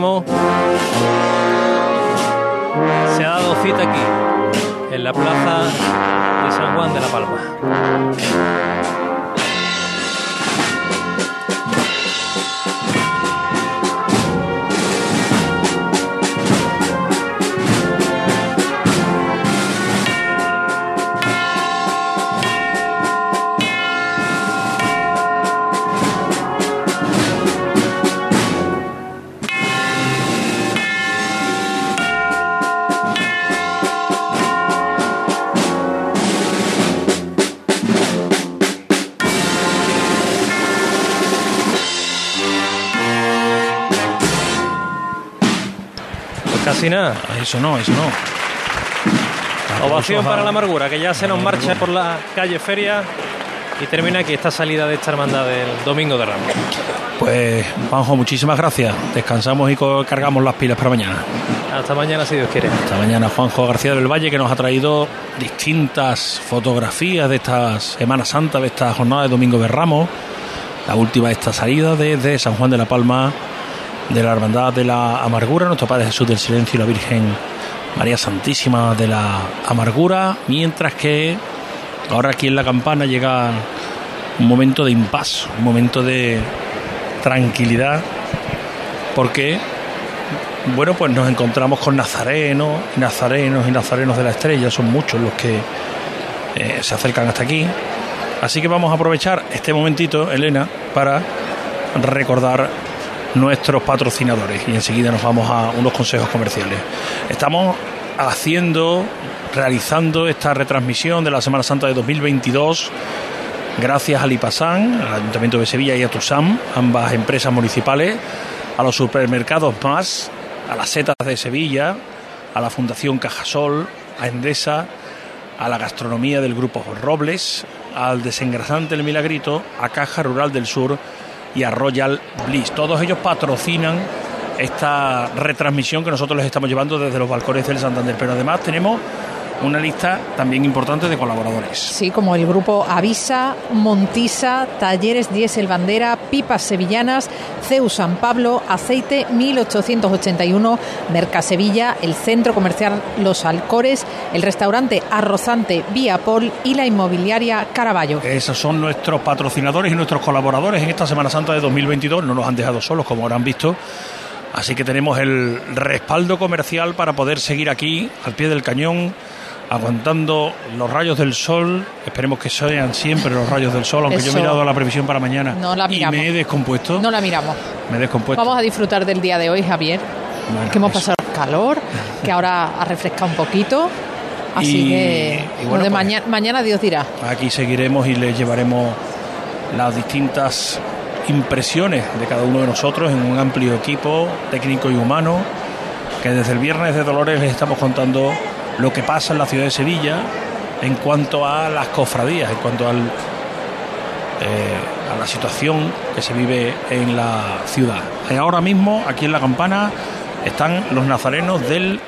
ha dado cita aquí, en la plaza de San Juan de la Palma. Casi nada. Eso no, eso no. Ovación para la amargura, que ya se nos marcha por la calle Feria y termina aquí esta salida de esta hermandad del Domingo de Ramos. Pues, Juanjo, muchísimas gracias. Descansamos y cargamos las pilas para mañana. Hasta mañana, si Dios quiere. Esta mañana Juanjo García del Valle que nos ha traído distintas fotografías de esta Semana Santa, de esta jornada de Domingo de Ramos. La última de esta salida desde San Juan de la Palma de la Hermandad de la Amargura, nuestro Padre Jesús del Silencio y la Virgen María Santísima de la Amargura, mientras que ahora aquí en la campana llega un momento de impas, un momento de tranquilidad, porque bueno, pues nos encontramos con nazarenos, y nazarenos y nazarenos de la estrella, son muchos los que eh, se acercan hasta aquí. Así que vamos a aprovechar este momentito, Elena, para recordar nuestros patrocinadores y enseguida nos vamos a unos consejos comerciales. Estamos haciendo, realizando esta retransmisión de la Semana Santa de 2022 gracias a Lipasan, al Ayuntamiento de Sevilla y a TUSAM, ambas empresas municipales, a los supermercados más, a las setas de Sevilla, a la Fundación Cajasol, a Endesa, a la gastronomía del Grupo Robles, al desengrasante El Milagrito, a Caja Rural del Sur y a Royal Bliss. Todos ellos patrocinan esta retransmisión que nosotros les estamos llevando desde los balcones del Santander. Pero además tenemos una lista también importante de colaboradores. Sí, como el grupo Avisa, Montisa, Talleres Diesel Bandera, Pipas Sevillanas, CEU San Pablo, Aceite 1881, Mercasevilla, el Centro Comercial Los Alcores, el restaurante Arrozante Vía Pol y la inmobiliaria Caraballo. Esos son nuestros patrocinadores y nuestros colaboradores en esta Semana Santa de 2022. No nos han dejado solos, como habrán visto. Así que tenemos el respaldo comercial para poder seguir aquí, al pie del cañón, aguantando los rayos del sol. Esperemos que sean siempre los rayos del sol, aunque yo he mirado la previsión para mañana no la y me he descompuesto. No la miramos. Me he descompuesto. Vamos a disfrutar del día de hoy, Javier. que hemos pasado calor, que ahora ha refrescado un poquito. Así Y- que y bueno, de pues- mañana, mañana Dios dirá. Aquí seguiremos y les llevaremos las distintas impresiones de cada uno de nosotros en un amplio equipo técnico y humano que desde el viernes de Dolores les estamos contando lo que pasa en la ciudad de Sevilla en cuanto a las cofradías, en cuanto al, eh, a la situación que se vive en la ciudad. Eh, Ahora mismo, aquí en la campana, están los nazarenos del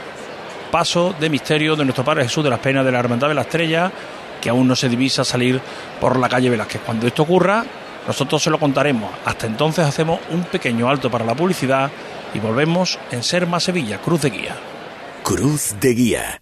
paso de misterio de nuestro Padre Jesús de las Penas de la Hermandad de la Estrella, que aún no se divisa salir por la calle Velázquez. Cuando esto ocurra, nosotros se lo contaremos. Hasta entonces hacemos un pequeño alto para la publicidad y volvemos en Ser Más Sevilla, Cruz de Guía. Cruz de Guía.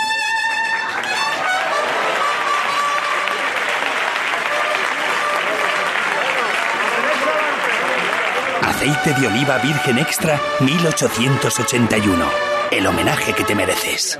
Aceite de oliva virgen extra 1881. El homenaje que te mereces.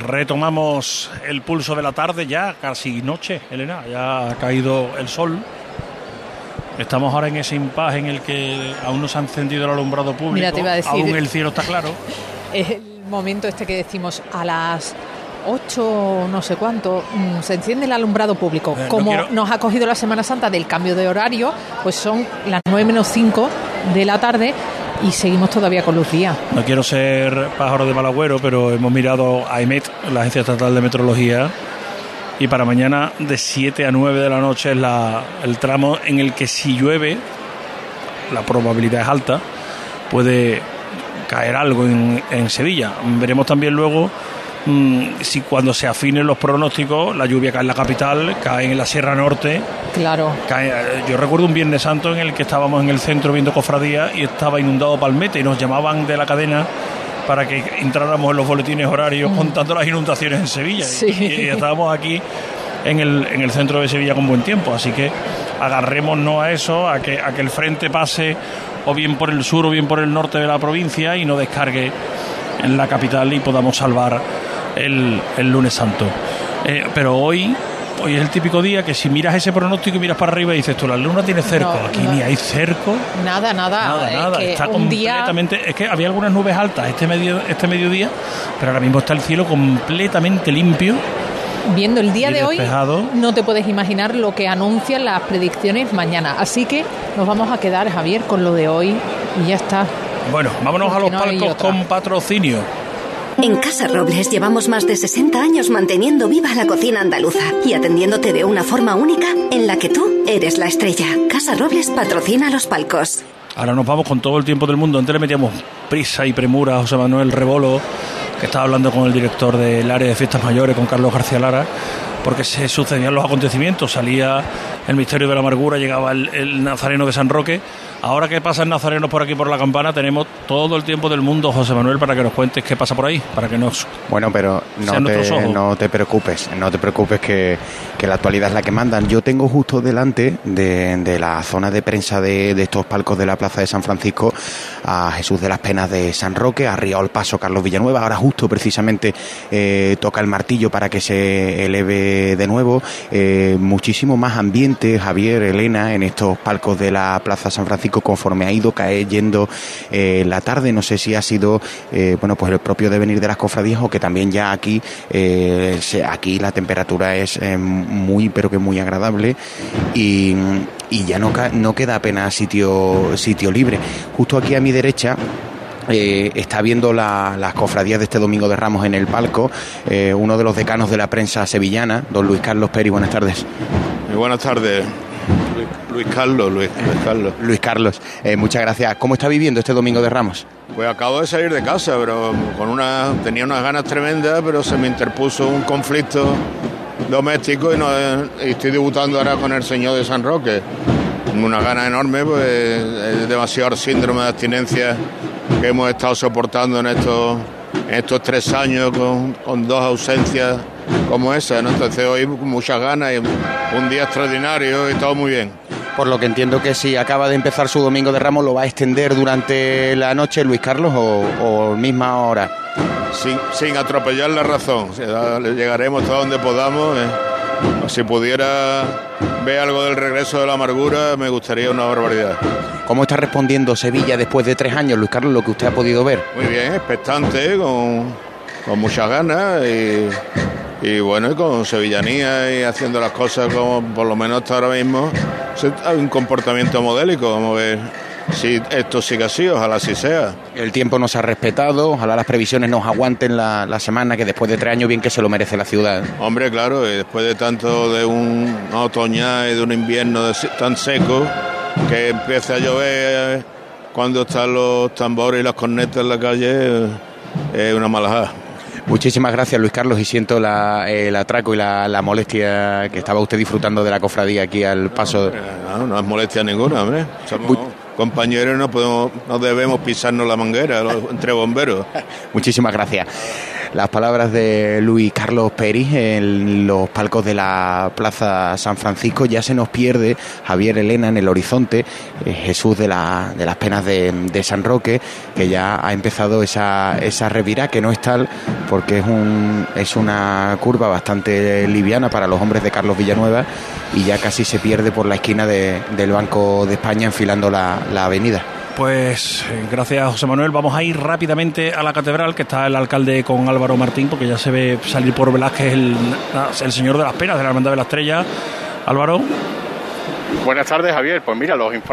Retomamos el pulso de la tarde, ya casi noche, Elena, ya ha caído el sol. Estamos ahora en ese impasse en el que aún no se ha encendido el alumbrado público. Mira, te iba a decir- Aún el cielo está claro. Es el momento este que decimos a las 8, no sé cuánto, mm, se enciende el alumbrado público. Eh, no Como quiero- nos ha cogido la Semana Santa del cambio de horario, pues son las 9 menos 5 de la tarde y seguimos todavía con luz día. No quiero ser pájaro de mal agüero, pero hemos mirado a EMET, la Agencia Estatal de Meteorología, y para mañana de 7 a 9 de la noche es la- el tramo en el que si llueve, la probabilidad es alta, puede caer algo en, en Sevilla. Veremos también luego si cuando se afinen los pronósticos, la lluvia cae en la capital, cae en la Sierra Norte, Claro. Cae- eh, Yo recuerdo un Viernes Santo en el que estábamos en el centro viendo cofradía y estaba inundado Palmete y nos llamaban de la cadena para que entráramos en los boletines horarios contando las inundaciones en Sevilla. Sí. Y, y estábamos aquí en el, en el centro de Sevilla con buen tiempo. Así que agarrémonos a eso, a que, a que el frente pase o bien por el sur o bien por el norte de la provincia y no descargue en la capital y podamos salvar el, el lunes santo. Eh, pero hoy, hoy es el típico día que si miras ese pronóstico y miras para arriba y dices tú, la luna tiene cerco, No, aquí no. ni hay cerco, Nada, nada. nada, es nada, que está día completamente, es que había algunas nubes altas este medio, este mediodía, pero ahora mismo está el cielo completamente limpio. viendo el día de hoy, no te puedes imaginar lo que anuncian las predicciones mañana. Así que nos vamos a quedar, Javier, con lo de hoy y ya está. Bueno, vámonos a los no palcos con patrocinio. En Casa Robles llevamos más de 60 años manteniendo viva la cocina andaluza y atendiéndote de una forma única en la que tú eres la estrella. Casa Robles patrocina los palcos. Ahora nos vamos con todo el tiempo del mundo. Antes le metíamos prisa y premura a José Manuel Rebolo, que estaba hablando con el director del área de fiestas mayores, con Carlos García Lara, porque se sucedían los acontecimientos. Salía el misterio de la amargura, llegaba el, el nazareno de San Roque. Ahora que pasan nazarenos por aquí por la campana, tenemos todo el tiempo del mundo, José Manuel, para que nos cuentes qué pasa por ahí, para que nos Bueno, pero no te, ojos. no te preocupes, no te preocupes que, que la actualidad es la que mandan. Yo tengo justo delante de, de la zona de prensa de, de estos palcos de la Plaza de San Francisco a Jesús de las Penas de San Roque, a Riao el Paso Carlos Villanueva. Ahora justo precisamente eh, toca el martillo para que se eleve de nuevo. Eh, muchísimo más ambiente, Javier, Elena, en estos palcos de la Plaza San Francisco conforme ha ido cayendo eh, la tarde. No sé si ha sido eh, bueno pues el propio devenir de las cofradías o que también ya aquí eh, aquí la temperatura es eh, muy pero que muy agradable y, y ya no, no queda apenas sitio sitio libre. Justo aquí a mi derecha está viendo la- las cofradías de este domingo de Ramos en el palco, uno de los decanos de la prensa sevillana, don Luis Carlos Peri, buenas tardes. Muy buenas tardes. Luis, Luis Carlos, Luis, Luis Carlos. Luis Carlos, eh, muchas gracias. ¿Cómo está viviendo este domingo de Ramos? Pues acabo de salir de casa, pero con una tenía unas ganas tremendas, pero se me interpuso un conflicto doméstico y, no, y estoy debutando ahora con el Señor de San Roque. Una gana enorme, pues es demasiado síndrome de abstinencia que hemos estado soportando en estos, en estos tres años con, con dos ausencias como esa, ¿no? Entonces hoy con muchas ganas y un día extraordinario y todo muy bien. Por lo que entiendo que si acaba de empezar su domingo de Ramos, ¿lo va a extender durante la noche Luis Carlos o, o misma hora? sin, sin atropellar la razón. Llegaremos hasta donde podamos. eh. Si pudiera ver algo del regreso de la amargura, me gustaría una barbaridad. ¿Cómo está respondiendo Sevilla después de tres años, Luis Carlos, lo que usted ha podido ver? Muy bien, expectante, con, con muchas ganas y, y bueno, y con sevillanía y haciendo las cosas como por lo menos hasta ahora mismo. Hay un comportamiento modélico, vamos a ver si esto sigue así, ojalá así sea. El tiempo nos ha respetado, ojalá las previsiones nos aguanten la, la semana, que después de tres años bien que se lo merece la ciudad. Hombre, claro, y después de tanto de un otoñal y de un invierno de tan seco, que empiece a llover cuando están los tambores y las cornetas en la calle, es una malajada. Muchísimas gracias, Luis Carlos, y siento la- el atraco y la, la molestia que estaba usted disfrutando de la cofradía aquí al paso. No, no es molestia ninguna, hombre. Somos compañeros no, podemos, no debemos pisarnos la manguera entre bomberos. Muchísimas gracias. Las palabras de Luis Carlos Peris en los palcos de la Plaza San Francisco. Ya se nos pierde Javier Elena en el horizonte, eh, Jesús de, la, de las penas de, de, San Roque, que ya ha empezado esa, esa revira, que no es tal porque es, un, es una curva bastante liviana para los hombres de Carlos Villanueva y ya casi se pierde por la esquina de, del Banco de España enfilando la, la avenida. Pues gracias José Manuel. Vamos a ir rápidamente a la catedral, que está el alcalde con Álvaro Martín, porque ya se ve salir por Velázquez el, el señor de las penas de la Hermandad de la Estrella. Álvaro. Buenas tardes, Javier. Pues mira, los informes